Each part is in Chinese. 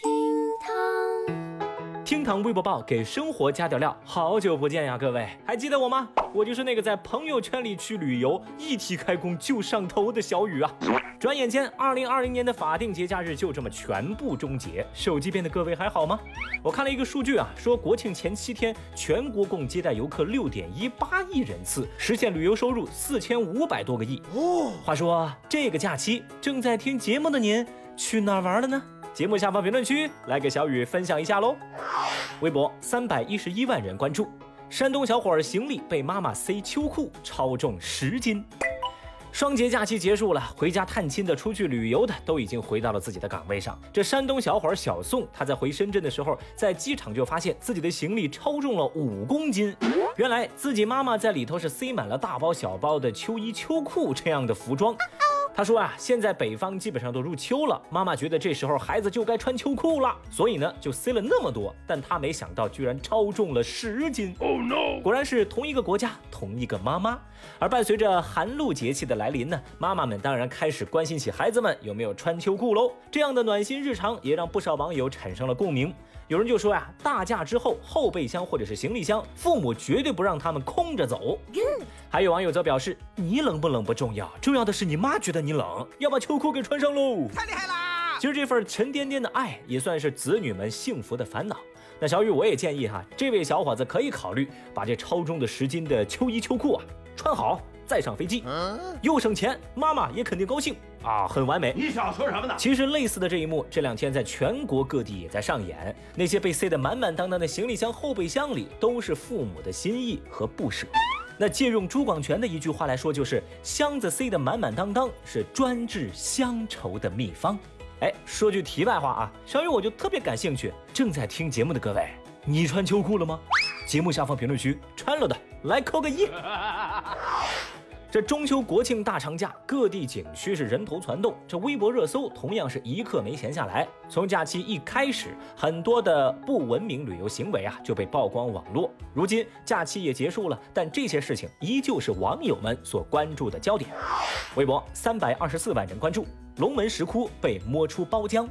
厅堂，厅堂微博报给生活加点料，好久不见呀，各位还记得我吗？我就是那个在朋友圈里去旅游，一提开工就上头的小雨啊。转眼间，二零二零年的法定节假日就这么全部终结。手机边的各位还好吗？我看了一个数据啊，说国庆前七天，全国共接待游客六点一八亿人次，实现旅游收入四千五百多个亿。哦，话说这个假期，正在听节目的您去哪儿玩了呢？节目下方评论区来给小雨分享一下喽。微博三百一十一万人关注，山东小伙行李被妈妈塞秋裤，超重十斤。双节假期结束了，回家探亲的、出去旅游的都已经回到了自己的岗位上。这山东小伙小宋，他在回深圳的时候，在机场就发现自己的行李超重了五公斤。原来自己妈妈在里头是塞满了大包小包的秋衣秋裤这样的服装。他说啊，现在北方基本上都入秋了，妈妈觉得这时候孩子就该穿秋裤了，所以呢就塞了那么多。但他没想到居然超重了十斤。Oh no！果然是同一个国家，同一个妈妈。而伴随着寒露节气的来临呢，妈妈们当然开始关心起孩子们有没有穿秋裤喽。这样的暖心日常也让不少网友产生了共鸣。有人就说呀，大假之后后备箱或者是行李箱，父母绝对不让他们空着走。还有网友则表示，你冷不冷不重要，重要的是你妈觉得你冷，要把秋裤给穿上喽。太厉害啦！其实这份沉甸甸的爱，也算是子女们幸福的烦恼。那小雨我也建议哈，这位小伙子可以考虑把这超重的十斤的秋衣秋裤啊穿好再上飞机，又省钱，妈妈也肯定高兴啊，很完美。你想说什么呢？其实类似的这一幕，这两天在全国各地也在上演。那些被塞得满满当当的行李箱、后备箱里，都是父母的心意和不舍。那借用朱广权的一句话来说，就是箱子塞得满满当当，是专治乡愁的秘方。哎，说句题外话啊，小雨我就特别感兴趣，正在听节目的各位，你穿秋裤了吗？节目下方评论区穿了的来扣个一。这中秋国庆大长假，各地景区是人头攒动，这微博热搜同样是一刻没闲下来。从假期一开始，很多的不文明旅游行为啊就被曝光网络。如今假期也结束了，但这些事情依旧是网友们所关注的焦点。微博三百二十四万人关注，龙门石窟被摸出包浆。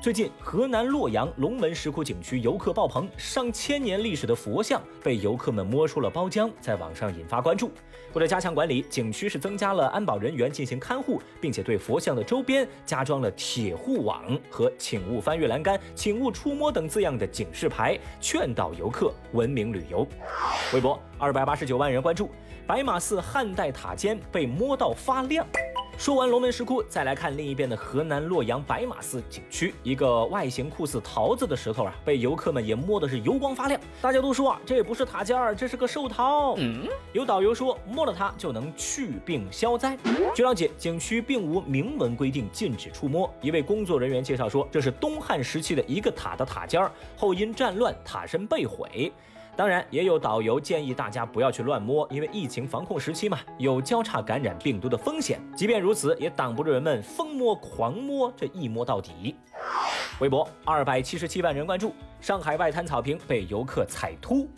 最近，河南洛阳龙门石窟景区游客爆棚，上千年历史的佛像被游客们摸出了包浆，在网上引发关注。为了加强管理，景区是增加了安保人员进行看护，并且对佛像的周边加装了铁护网和“请勿翻越栏杆”“请勿触摸”等字样的警示牌，劝导游客文明旅游。微博二百八十九万人关注，白马寺汉代塔尖被摸到发亮。说完龙门石窟，再来看另一边的河南洛阳白马寺景区，一个外形酷似桃子的石头啊，被游客们也摸的是油光发亮。大家都说啊，这不是塔尖儿，这是个寿桃。嗯，有导游说摸了它就能去病消灾。据了解，景区并无明文规定禁止触摸。一位工作人员介绍说，这是东汉时期的一个塔的塔尖儿，后因战乱塔身被毁。当然，也有导游建议大家不要去乱摸，因为疫情防控时期嘛，有交叉感染病毒的风险。即便如此，也挡不住人们疯摸狂摸，这一摸到底。微博二百七十七万人关注，上海外滩草坪被游客踩秃。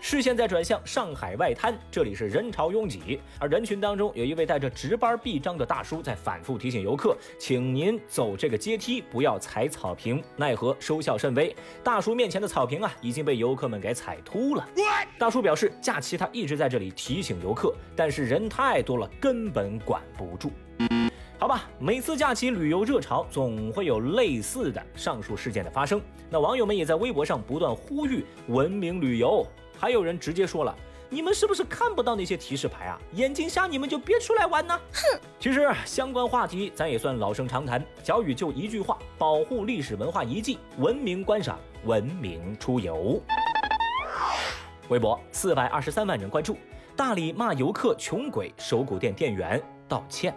视线再转向上海外滩，这里是人潮拥挤，而人群当中有一位带着值班臂章的大叔在反复提醒游客，请您走这个阶梯，不要踩草坪。奈何收效甚微，大叔面前的草坪啊已经被游客们给踩秃了。大叔表示，假期他一直在这里提醒游客，但是人太多了，根本管不住。好吧，每次假期旅游热潮总会有类似的上述事件的发生，那网友们也在微博上不断呼吁文明旅游。还有人直接说了：“你们是不是看不到那些提示牌啊？眼睛瞎你们就别出来玩呢！”哼，其实相关话题咱也算老生常谈。小雨就一句话：保护历史文化遗迹，文明观赏，文明出游。微博四百二十三万人关注，大理骂游客穷鬼，手鼓店店员道歉。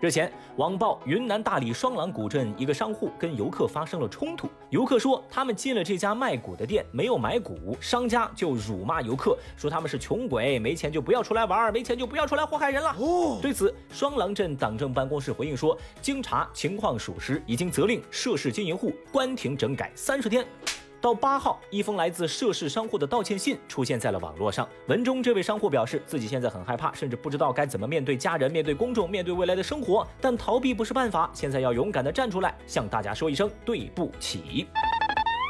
日前，网曝云南大理双廊古镇一个商户跟游客发生了冲突。游客说他们进了这家卖鼓的店，没有买鼓，商家就辱骂游客，说他们是穷鬼，没钱就不要出来玩，没钱就不要出来祸害人了。哦，对此，双廊镇党政办公室回应说，经查情况属实，已经责令涉事经营户关停整改三十天。到八号，一封来自涉事商户的道歉信出现在了网络上。文中，这位商户表示自己现在很害怕，甚至不知道该怎么面对家人、面对公众、面对未来的生活。但逃避不是办法，现在要勇敢地站出来，向大家说一声对不起。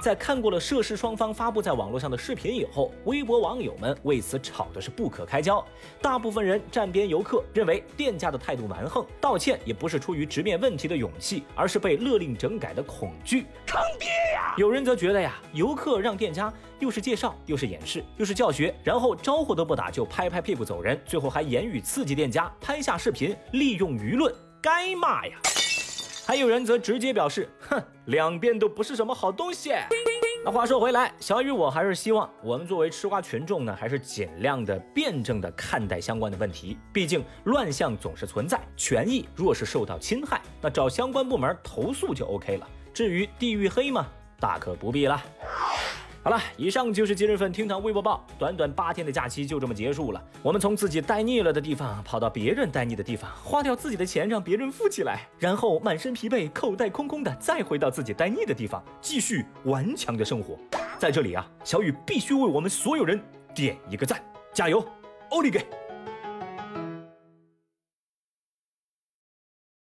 在看过了涉事双方发布在网络上的视频以后，微博网友们为此吵的是不可开交。大部分人站边游客，认为店家的态度蛮横，道歉也不是出于直面问题的勇气，而是被勒令整改的恐惧。坑爹呀！有人则觉得呀，游客让店家又是介绍，又是演示，又是教学，然后招呼都不打就拍拍屁股走人，最后还言语刺激店家，拍下视频利用舆论，该骂呀！还有人则直接表示，哼，两边都不是什么好东西。那话说回来，小雨我还是希望我们作为吃瓜群众呢，还是尽量的辩证的看待相关的问题。毕竟乱象总是存在，权益若是受到侵害，那找相关部门投诉就 OK 了。至于地域黑嘛，大可不必啦。好了，以上就是今日份厅堂微博报。短短八天的假期就这么结束了。我们从自己待腻了的地方跑到别人待腻的地方，花掉自己的钱让别人富起来，然后满身疲惫、口袋空空的再回到自己待腻的地方，继续顽强的生活。在这里啊，小雨必须为我们所有人点一个赞，加油，奥利给！